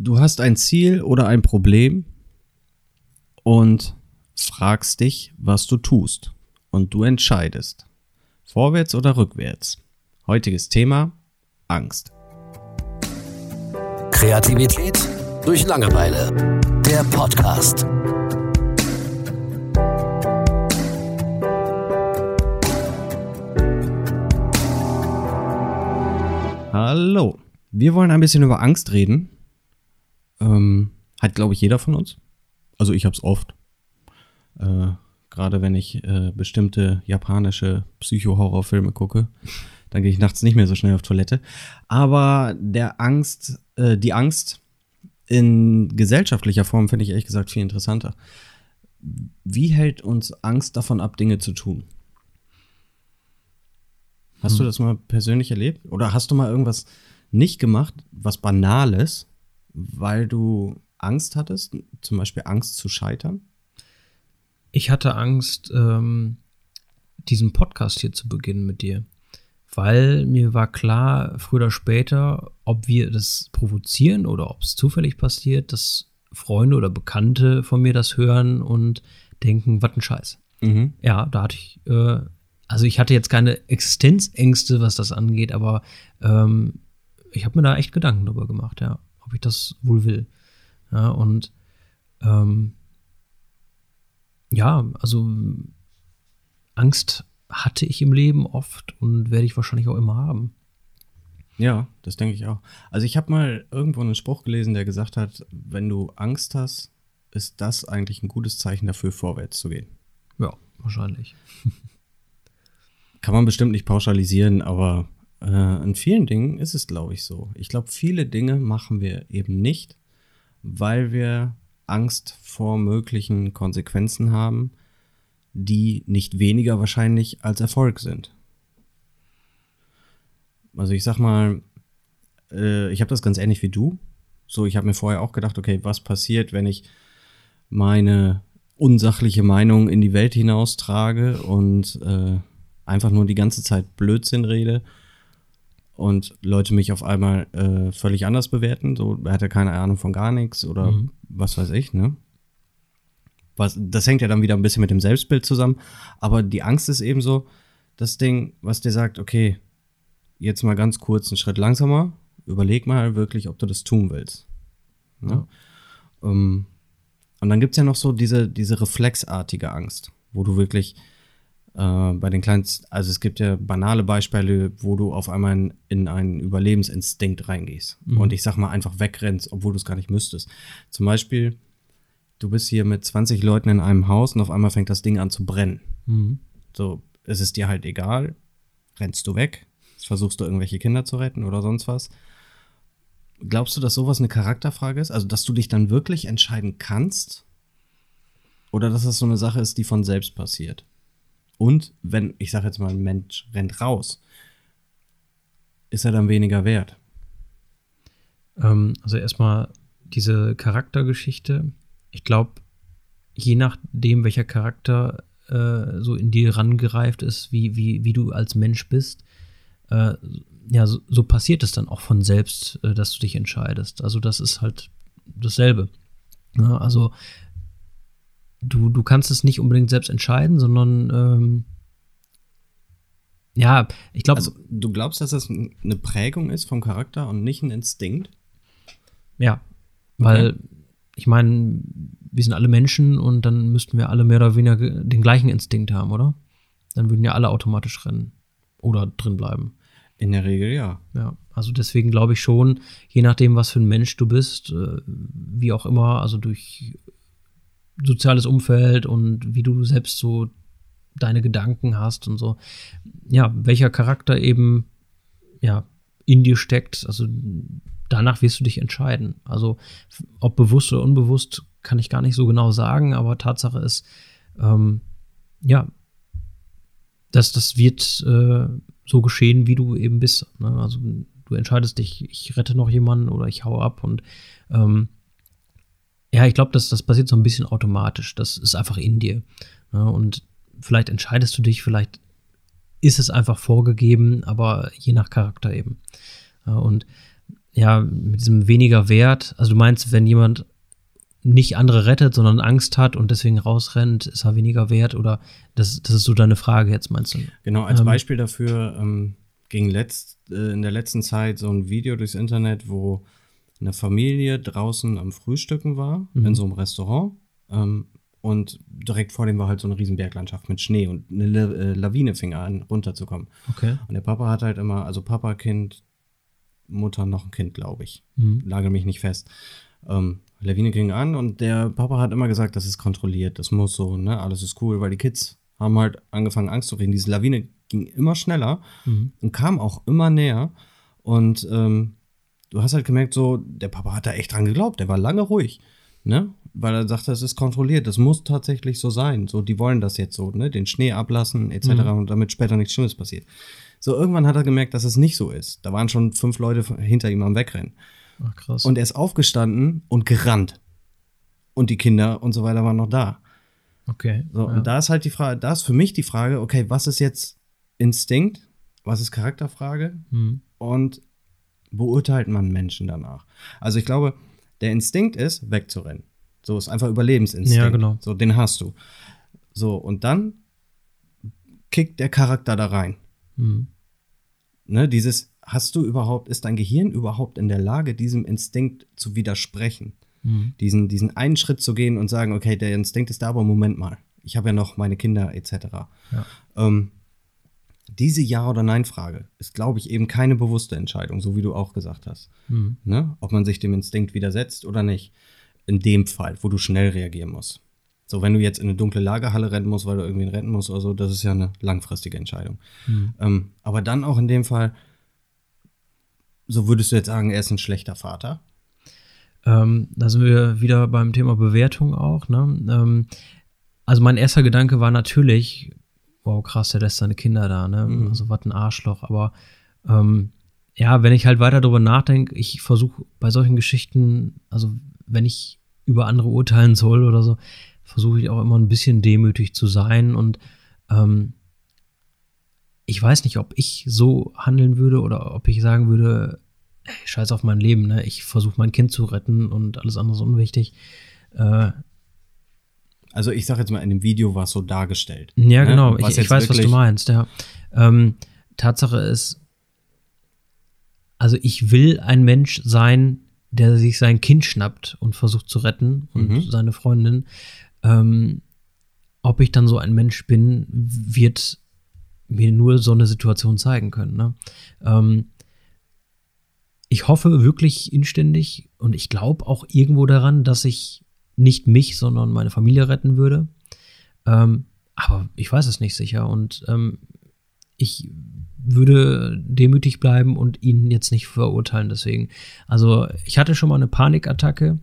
Du hast ein Ziel oder ein Problem und fragst dich, was du tust. Und du entscheidest. Vorwärts oder rückwärts. Heutiges Thema Angst. Kreativität durch Langeweile. Der Podcast. Hallo. Wir wollen ein bisschen über Angst reden. Ähm, hat, glaube ich, jeder von uns. Also ich habe es oft. Äh, Gerade wenn ich äh, bestimmte japanische Psycho-Horrorfilme gucke, dann gehe ich nachts nicht mehr so schnell auf Toilette. Aber der Angst, äh, die Angst in gesellschaftlicher Form finde ich ehrlich gesagt viel interessanter. Wie hält uns Angst davon ab, Dinge zu tun? Hast hm. du das mal persönlich erlebt? Oder hast du mal irgendwas nicht gemacht, was Banales, weil du Angst hattest, zum Beispiel Angst zu scheitern? Ich hatte Angst, ähm, diesen Podcast hier zu beginnen mit dir, weil mir war klar, früher oder später, ob wir das provozieren oder ob es zufällig passiert, dass Freunde oder Bekannte von mir das hören und denken, was ein Scheiß. Mhm. Ja, da hatte ich, äh, also ich hatte jetzt keine Existenzängste, was das angeht, aber ähm, ich habe mir da echt Gedanken drüber gemacht, ja, ob ich das wohl will. Ja, und ähm, ja, also Angst hatte ich im Leben oft und werde ich wahrscheinlich auch immer haben. Ja, das denke ich auch. Also ich habe mal irgendwo einen Spruch gelesen, der gesagt hat, wenn du Angst hast, ist das eigentlich ein gutes Zeichen dafür, vorwärts zu gehen. Ja, wahrscheinlich. Kann man bestimmt nicht pauschalisieren, aber äh, in vielen Dingen ist es, glaube ich, so. Ich glaube, viele Dinge machen wir eben nicht, weil wir Angst vor möglichen Konsequenzen haben, die nicht weniger wahrscheinlich als Erfolg sind. Also ich sag mal, äh, ich habe das ganz ähnlich wie du. So, ich habe mir vorher auch gedacht, okay, was passiert, wenn ich meine unsachliche Meinung in die Welt hinaustrage und äh, einfach nur die ganze Zeit Blödsinn rede und Leute mich auf einmal äh, völlig anders bewerten. So, er hat ja keine Ahnung von gar nichts oder mhm. was weiß ich, ne? Was, das hängt ja dann wieder ein bisschen mit dem Selbstbild zusammen. Aber die Angst ist eben so das Ding, was dir sagt, okay, jetzt mal ganz kurz einen Schritt langsamer, überleg mal wirklich, ob du das tun willst. Ne? Ja. Um, ähm, und dann gibt es ja noch so diese, diese reflexartige Angst, wo du wirklich äh, bei den kleinsten, also es gibt ja banale Beispiele, wo du auf einmal in, in einen Überlebensinstinkt reingehst mhm. und ich sag mal einfach wegrennst, obwohl du es gar nicht müsstest. Zum Beispiel, du bist hier mit 20 Leuten in einem Haus und auf einmal fängt das Ding an zu brennen. Mhm. So, es ist dir halt egal, rennst du weg, versuchst du irgendwelche Kinder zu retten oder sonst was. Glaubst du, dass sowas eine Charakterfrage ist? Also, dass du dich dann wirklich entscheiden kannst? Oder dass das so eine Sache ist, die von selbst passiert? Und wenn, ich sage jetzt mal, ein Mensch rennt raus, ist er dann weniger wert? Ähm, also erstmal diese Charaktergeschichte. Ich glaube, je nachdem, welcher Charakter äh, so in dir rangereift ist, wie, wie, wie du als Mensch bist, äh, ja, so, so, passiert es dann auch von selbst, äh, dass du dich entscheidest. Also das ist halt dasselbe. Ja, also du, du kannst es nicht unbedingt selbst entscheiden, sondern ähm, ja, ich glaube. Also, du glaubst, dass das eine Prägung ist vom Charakter und nicht ein Instinkt? Ja, weil okay. ich meine, wir sind alle Menschen und dann müssten wir alle mehr oder weniger den gleichen Instinkt haben, oder? Dann würden ja alle automatisch rennen oder drin bleiben. In der Regel ja. Ja, also deswegen glaube ich schon, je nachdem, was für ein Mensch du bist, äh, wie auch immer, also durch soziales Umfeld und wie du selbst so deine Gedanken hast und so. Ja, welcher Charakter eben ja in dir steckt, also danach wirst du dich entscheiden. Also ob bewusst oder unbewusst kann ich gar nicht so genau sagen, aber Tatsache ist, ähm, ja, dass das wird äh, so geschehen, wie du eben bist. Ne? Also du entscheidest dich, ich rette noch jemanden oder ich hau ab und ähm, ja, ich glaube, das, das passiert so ein bisschen automatisch. Das ist einfach in dir. Ja, und vielleicht entscheidest du dich, vielleicht ist es einfach vorgegeben, aber je nach Charakter eben. Ja, und ja, mit diesem weniger Wert. Also du meinst, wenn jemand nicht andere rettet, sondern Angst hat und deswegen rausrennt, ist er weniger wert oder das, das ist so deine Frage jetzt, meinst du? Genau, als Ähm, Beispiel dafür ähm, ging letzt, äh, in der letzten Zeit so ein Video durchs Internet, wo eine Familie draußen am Frühstücken war, Mhm. in so einem Restaurant. Ähm, und direkt vor dem war halt so eine riesen Berglandschaft mit Schnee und eine La äh, Lawine fing an, runterzukommen. Okay. Und der Papa hat halt immer, also Papa, Kind, Mutter, noch ein Kind, glaube ich. Mhm. Lage mich nicht fest. Ähm, Lawine ging an und der Papa hat immer gesagt, das ist kontrolliert, das muss so, ne, alles ist cool, weil die Kids haben halt angefangen Angst zu kriegen. Diese Lawine ging immer schneller Mhm. und kam auch immer näher. Und ähm, du hast halt gemerkt, so, der Papa hat da echt dran geglaubt, der war lange ruhig, ne? Weil er sagte, es ist kontrolliert, das muss tatsächlich so sein. So, die wollen das jetzt so, ne? Den Schnee ablassen, etc. und damit später nichts Schlimmes passiert. So, irgendwann hat er gemerkt, dass es nicht so ist. Da waren schon fünf Leute hinter ihm am Wegrennen. Ach, krass. Und er ist aufgestanden und gerannt. Und die Kinder und so weiter waren noch da. okay. So, ja. und da ist halt die Frage, da ist für mich die Frage, okay, was ist jetzt Instinkt? Was ist Charakterfrage? Mhm. Und beurteilt man Menschen danach? Also ich glaube, der Instinkt ist, wegzurennen. So ist einfach Überlebensinstinkt. Ja, genau. So, den hast du. So, und dann kickt der Charakter da rein. Mhm. Ne, dieses, hast du überhaupt, ist dein Gehirn überhaupt in der Lage, diesem Instinkt zu widersprechen? Mhm. Diesen, diesen einen Schritt zu gehen und sagen, okay, der Instinkt ist da, aber Moment mal, ich habe ja noch meine Kinder etc. Ja. Ähm, diese Ja- oder Nein-Frage ist, glaube ich, eben keine bewusste Entscheidung, so wie du auch gesagt hast. Mhm. Ne? Ob man sich dem Instinkt widersetzt oder nicht. In dem Fall, wo du schnell reagieren musst. So, wenn du jetzt in eine dunkle Lagerhalle rennen musst, weil du irgendwen retten musst oder so, das ist ja eine langfristige Entscheidung. Mhm. Ähm, aber dann auch in dem Fall, so würdest du jetzt sagen, er ist ein schlechter Vater. Ähm, da sind wir wieder beim Thema Bewertung auch. Ne? Ähm, also mein erster Gedanke war natürlich, wow, krass, der lässt seine Kinder da, ne? Mhm. Also was ein Arschloch. Aber ähm, ja, wenn ich halt weiter darüber nachdenke, ich versuche bei solchen Geschichten, also wenn ich über andere urteilen soll oder so, versuche ich auch immer ein bisschen demütig zu sein und ähm, ich weiß nicht, ob ich so handeln würde oder ob ich sagen würde, ey, scheiß auf mein Leben, ne? Ich versuche mein Kind zu retten und alles andere ist unwichtig. Äh, Also ich sage jetzt mal, in dem Video war es so dargestellt. ja, Ne? genau. Was Ich, ich weiß, was du meinst, ja. Ähm, Tatsache ist, also ich will ein Mensch sein, der sich sein Kind schnappt und versucht zu retten und Mhm. seine Freundin. Ähm, ob ich dann so ein Mensch bin, wird mir nur so eine Situation zeigen können. Ne? Ähm, ich hoffe wirklich inständig und ich glaube auch irgendwo daran, dass ich nicht mich, sondern meine Familie retten würde. Ähm, aber ich weiß es nicht sicher und ähm, ich würde demütig bleiben und ihn jetzt nicht verurteilen deswegen. Also ich hatte schon mal eine Panikattacke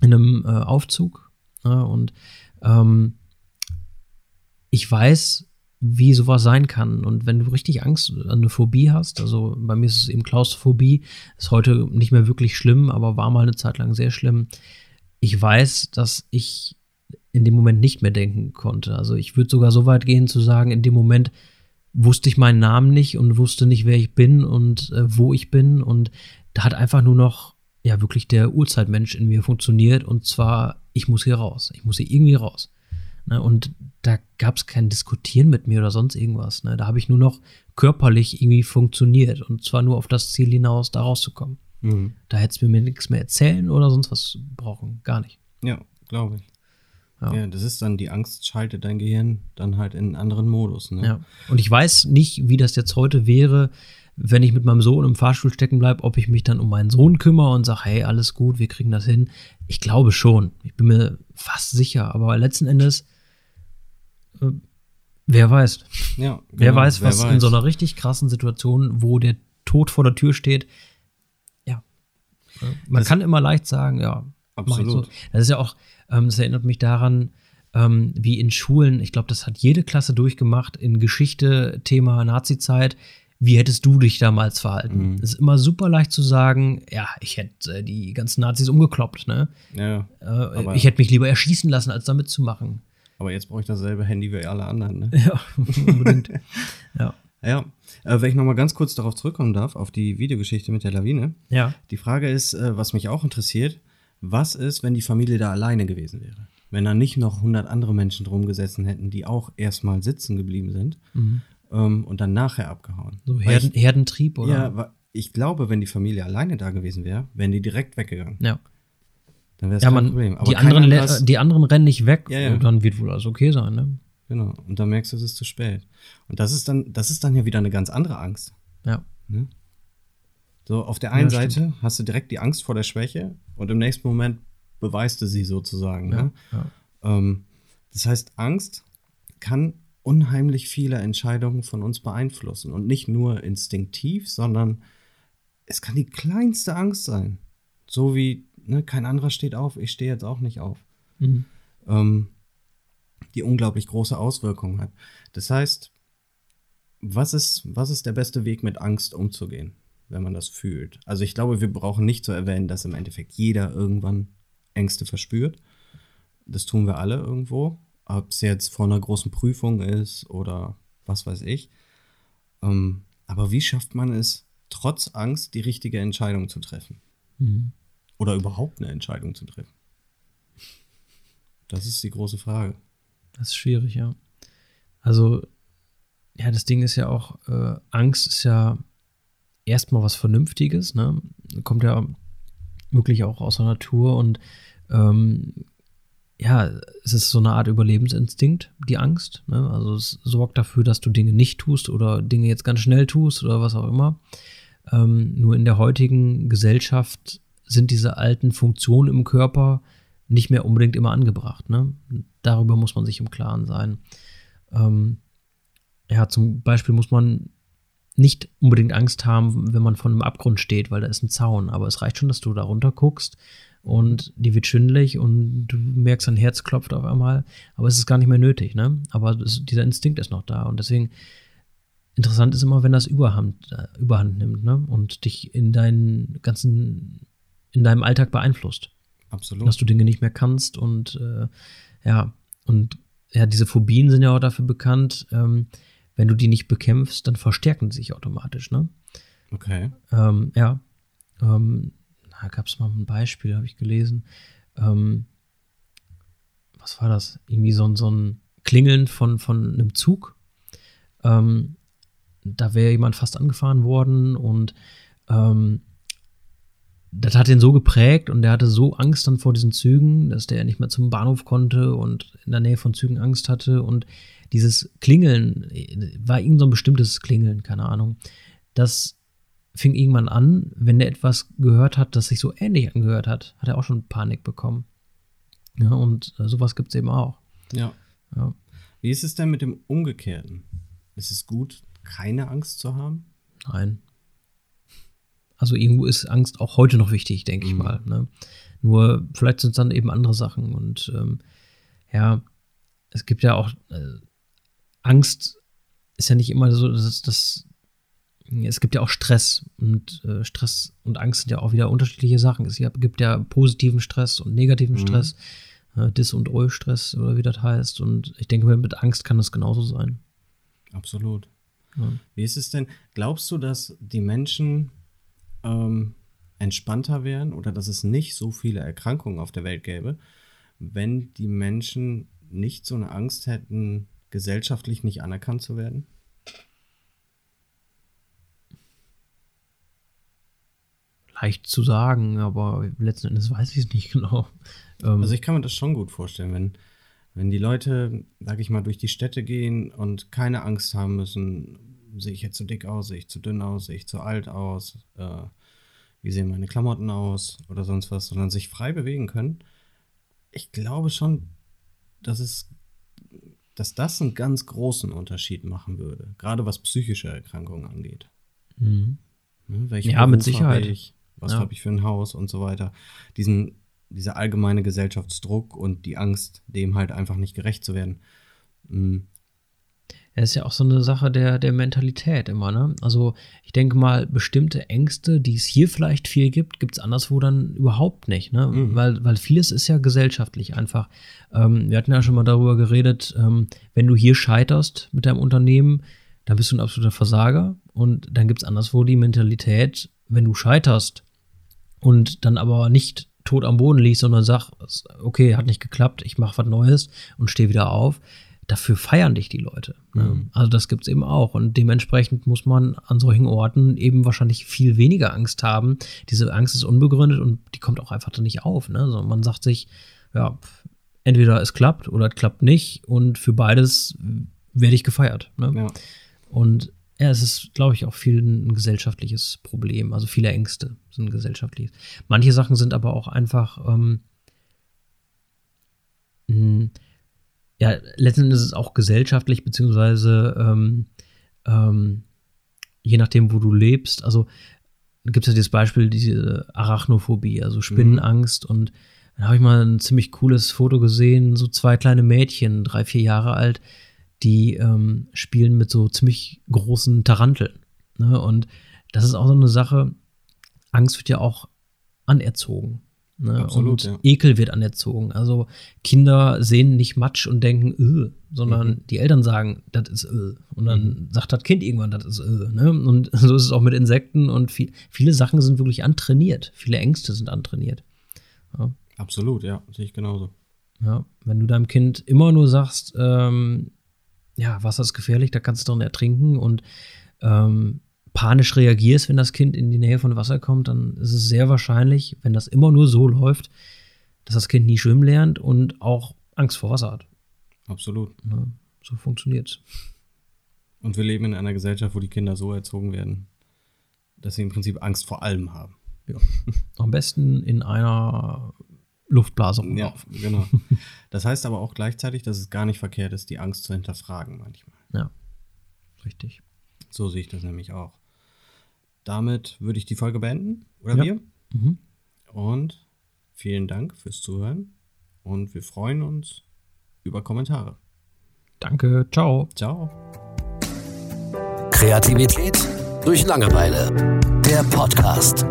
in einem äh, Aufzug ja, und ähm, ich weiß, wie sowas sein kann. Und wenn du richtig Angst, eine Phobie hast, also bei mir ist es eben Klaustrophobie, ist heute nicht mehr wirklich schlimm, aber war mal eine Zeit lang sehr schlimm. Ich weiß, dass ich in dem Moment nicht mehr denken konnte. Also ich würde sogar so weit gehen zu sagen, in dem Moment wusste ich meinen Namen nicht und wusste nicht, wer ich bin und äh, wo ich bin. Und da hat einfach nur noch, ja, wirklich der Urzeitmensch in mir funktioniert. Und zwar, ich muss hier raus. Ich muss hier irgendwie raus. Ne? Und da gab es kein Diskutieren mit mir oder sonst irgendwas. Ne? Da habe ich nur noch körperlich irgendwie funktioniert. Und zwar nur auf das Ziel hinaus, da rauszukommen. Mhm. Da hättest du mir nichts mehr erzählen oder sonst was brauchen. Gar nicht. Ja, glaube ich. Ja. Ja. das ist dann, die Angst schaltet dein Gehirn dann halt in einen anderen Modus. Ne? Ja. Und ich weiß nicht, wie das jetzt heute wäre, wenn ich mit meinem Sohn im Fahrstuhl stecken bleibe, ob ich mich dann um meinen Sohn kümmere und sage, hey, alles gut, wir kriegen das hin. Ich glaube schon. Ich bin mir fast sicher. Aber letzten Endes, äh, wer weiß. Ja, wer genau, weiß, was in so einer richtig krassen Situation, wo der Tod vor der Tür steht, Man Das- kann immer leicht sagen, ja, Absolut. So. Das ist ja auch, ähm, das erinnert mich daran, ähm, wie in Schulen, ich glaube, das hat jede Klasse durchgemacht, in Geschichte, Thema Nazi-Zeit. Wie hättest du dich damals verhalten? Mhm. Es ist immer super leicht zu sagen, ja, ich hätte äh, die ganzen Nazis umgekloppt, ne? Ja, Äh, ich hätte mich lieber erschießen lassen, als damit zu machen. aber jetzt brauche ich dasselbe Handy wie alle anderen. Ne? Ja, unbedingt. ja. Ja, äh, wenn ich nochmal ganz kurz darauf zurückkommen darf, auf die Videogeschichte mit der Lawine. Ja. Die Frage ist, äh, was mich auch interessiert, was ist, wenn die Familie da alleine gewesen wäre? Wenn da nicht noch 100 andere Menschen drum gesessen hätten, die auch erstmal sitzen geblieben sind ähm, und dann nachher abgehauen. So Herden, ich, Herdentrieb, oder? ja, ich glaube, wenn die Familie alleine da gewesen wäre, wären die direkt weggegangen. Ja. Dann wäre es Ja, kein man, Problem. Aber die, anderen, die anderen rennen nicht weg, Ja, ja. und dann wird wohl alles okay sein, ne? Genau. Und dann merkst du, es ist zu spät. Und das ist dann, das ist dann ja wieder eine ganz andere Angst. Ja. So, auf der einen Ja, Seite hast du direkt die Angst vor der Schwäche und im nächsten Moment beweist du sie sozusagen. Ja, ne? ja. Ähm, das heißt, Angst kann unheimlich viele Entscheidungen von uns beeinflussen. Und nicht nur instinktiv, sondern es kann die kleinste Angst sein. So wie, ne, kein anderer steht auf, ich stehe jetzt auch nicht auf. Mhm. Ähm, die unglaublich große Auswirkungen hat. Das heißt, was ist, was ist der beste Weg, mit Angst umzugehen, wenn man das fühlt? Also ich glaube, wir brauchen nicht zu erwähnen, dass im Endeffekt jeder irgendwann Ängste verspürt. Das tun wir alle irgendwo. Ob es jetzt vor einer großen Prüfung ist oder was weiß ich. Ähm, aber wie schafft man es, trotz Angst die richtige Entscheidung zu treffen? Mhm. Oder überhaupt eine Entscheidung zu treffen? Das ist die große Frage. Das ist schwierig, ja. Also, ja, das Ding ist ja auch, äh, Angst ist ja erstmal was Vernünftiges, ne? Kommt ja wirklich auch aus der Natur und ähm, ja, es ist so eine Art Überlebensinstinkt, die Angst. Ne? Also es sorgt dafür, dass du Dinge nicht tust oder Dinge jetzt ganz schnell tust oder was auch immer. Ähm, nur in der heutigen Gesellschaft sind diese alten Funktionen im Körper nicht mehr unbedingt immer angebracht. Ne? Darüber muss man sich im Klaren sein. Ähm, ja, zum Beispiel muss man nicht unbedingt Angst haben, wenn man vor einem Abgrund steht, weil da ist ein Zaun. Aber es reicht schon, dass du da runter guckst und die wird schwindelig und du merkst, dein Herz klopft auf einmal. Aber es ist gar nicht mehr nötig, ne? Aber das, dieser Instinkt ist noch da und deswegen interessant ist immer, wenn das Überhand, äh, Überhand nimmt, ne? Und dich in deinen ganzen, in deinem Alltag beeinflusst Absolut. dass du Dinge nicht mehr kannst und äh, ja, und ja, diese Phobien sind ja auch dafür bekannt, ähm, wenn du die nicht bekämpfst, dann verstärken sie sich automatisch, ne? Okay. Ähm, ja. Ähm, da gab es mal ein Beispiel, habe ich gelesen. Ähm, was war das? Irgendwie so, ein- so ein Klingeln von, von einem Zug. Ähm, da wäre jemand fast angefahren worden und ähm, das hat ihn so geprägt und der hatte so Angst dann vor diesen Zügen, dass der nicht mehr zum Bahnhof konnte und in der Nähe von Zügen Angst hatte. Und dieses Klingeln war irgend so ein bestimmtes Klingeln, keine Ahnung. Das fing irgendwann an, wenn der etwas gehört hat, das sich so ähnlich angehört hat, hat er auch schon Panik bekommen. Ja, und äh, sowas gibt es eben auch. Ja. Ja. Wie ist es denn mit dem Umgekehrten? Ist es gut, keine Angst zu haben? Nein. Also irgendwo ist Angst auch heute noch wichtig, denke ich Mhm. mal. Ne? Nur vielleicht sind es dann eben andere Sachen. Und ähm, ja, es gibt ja auch äh, Angst ist ja nicht immer so, dass das es gibt ja auch Stress und äh, Stress und Angst sind ja auch wieder unterschiedliche Sachen. Es gibt ja positiven Stress und negativen Mhm. Stress, äh, Dis- und Eu-Stress oder wie das heißt. Und ich denke, mit Angst kann das genauso sein. Absolut. Ja. Wie ist es denn? Glaubst du, dass die Menschen ähm, entspannter wären oder dass es nicht so viele Erkrankungen auf der Welt gäbe, wenn die Menschen nicht so eine Angst hätten, gesellschaftlich nicht anerkannt zu werden? leicht zu sagen, aber letzten Endes weiß ich es nicht genau. Ähm, Also ich kann mir das schon gut vorstellen, wenn, wenn die Leute, sag ich mal, durch die Städte gehen und keine Angst haben müssen, sehe ich jetzt zu dick aus, sehe ich zu dünn aus, sehe ich zu alt aus, äh, wie sehen meine Klamotten aus oder sonst was, sondern sich frei bewegen können. Ich glaube schon, dass es, dass das einen ganz großen Unterschied machen würde, gerade was psychische Erkrankungen angeht. mhm. Ne? Ja, mit Sicherheit. Ich, was Ja. habe ich für ein Haus und so weiter. Diesen, dieser allgemeine Gesellschaftsdruck und die Angst, dem halt einfach nicht gerecht zu werden. Mhm. Es ist ja auch so eine Sache der, der Mentalität immer, ne? Also ich denke mal, bestimmte Ängste, die es hier vielleicht viel gibt, gibt es anderswo dann überhaupt nicht, ne? Mhm. Weil, weil vieles ist ja gesellschaftlich einfach. Ähm, wir hatten ja schon mal darüber geredet, ähm, wenn du hier scheiterst mit deinem Unternehmen, dann bist du ein absoluter Versager. Und dann gibt es anderswo die Mentalität, wenn du scheiterst und dann aber nicht tot am Boden liegst, sondern sagst, okay, hat nicht geklappt, ich mache was Neues und stehe wieder auf, dafür feiern dich die Leute. Ne? Mhm. Also das gibt es eben auch. Und dementsprechend muss man an solchen Orten eben wahrscheinlich viel weniger Angst haben. Diese Angst ist unbegründet und die kommt auch einfach dann nicht auf. Ne? Also man sagt sich, ja, entweder es klappt oder es klappt nicht. Und für beides werde ich gefeiert. Ne? Ja. Und ja, es ist, glaube ich, auch viel ein gesellschaftliches Problem. Also viele Ängste sind gesellschaftlich. Manche Sachen sind aber auch einfach, ähm, ja, letztendlich ist es auch gesellschaftlich, beziehungsweise ähm, ähm, je nachdem, wo du lebst. Also gibt es ja dieses Beispiel, diese Arachnophobie, also Spinnenangst. Und da habe ich mal ein ziemlich cooles Foto gesehen, so zwei kleine Mädchen, drei, vier Jahre alt, die ähm, spielen mit so ziemlich großen Taranteln. Ne? Und das ist auch so eine Sache, Angst wird ja auch anerzogen. Ne? Absolut, und ja. Ekel wird anerzogen. Also Kinder sehen nicht Matsch und denken, öh, sondern Mhm. die Eltern sagen, das ist öh. Und dann sagt das Kind irgendwann, das ist öh. Ne? Und so ist es auch mit Insekten und viel, viele Sachen sind wirklich antrainiert. Viele Ängste sind antrainiert. Absolut, ja, sehe ich genauso. Ja, wenn du deinem Kind immer nur sagst, ähm, ja, Wasser ist gefährlich, da kannst du drin ertrinken und ähm, panisch reagierst, wenn das Kind in die Nähe von Wasser kommt, dann ist es sehr wahrscheinlich, wenn das immer nur so läuft, dass das Kind nie schwimmen lernt und auch Angst vor Wasser hat. Absolut. Ne? So funktioniert's. Und wir leben in einer Gesellschaft, wo die Kinder so erzogen werden, dass sie im Prinzip Angst vor allem haben. Ja. Am besten in einer Luftblase Ja, genau. Das heißt aber auch gleichzeitig, dass es gar nicht verkehrt ist, die Angst zu hinterfragen manchmal. Ja. Richtig. So sehe ich das nämlich auch. Damit würde ich die Folge beenden, oder Ja. wir? Mhm. Und vielen Dank fürs Zuhören und wir freuen uns über Kommentare. Danke. Ciao. Ciao. Kreativität durch Langeweile. Der Podcast.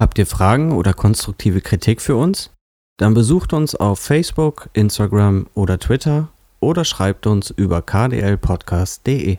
Habt ihr Fragen oder konstruktive Kritik für uns? Dann besucht uns auf Facebook, Instagram oder Twitter oder schreibt uns über kdlpodcast.de.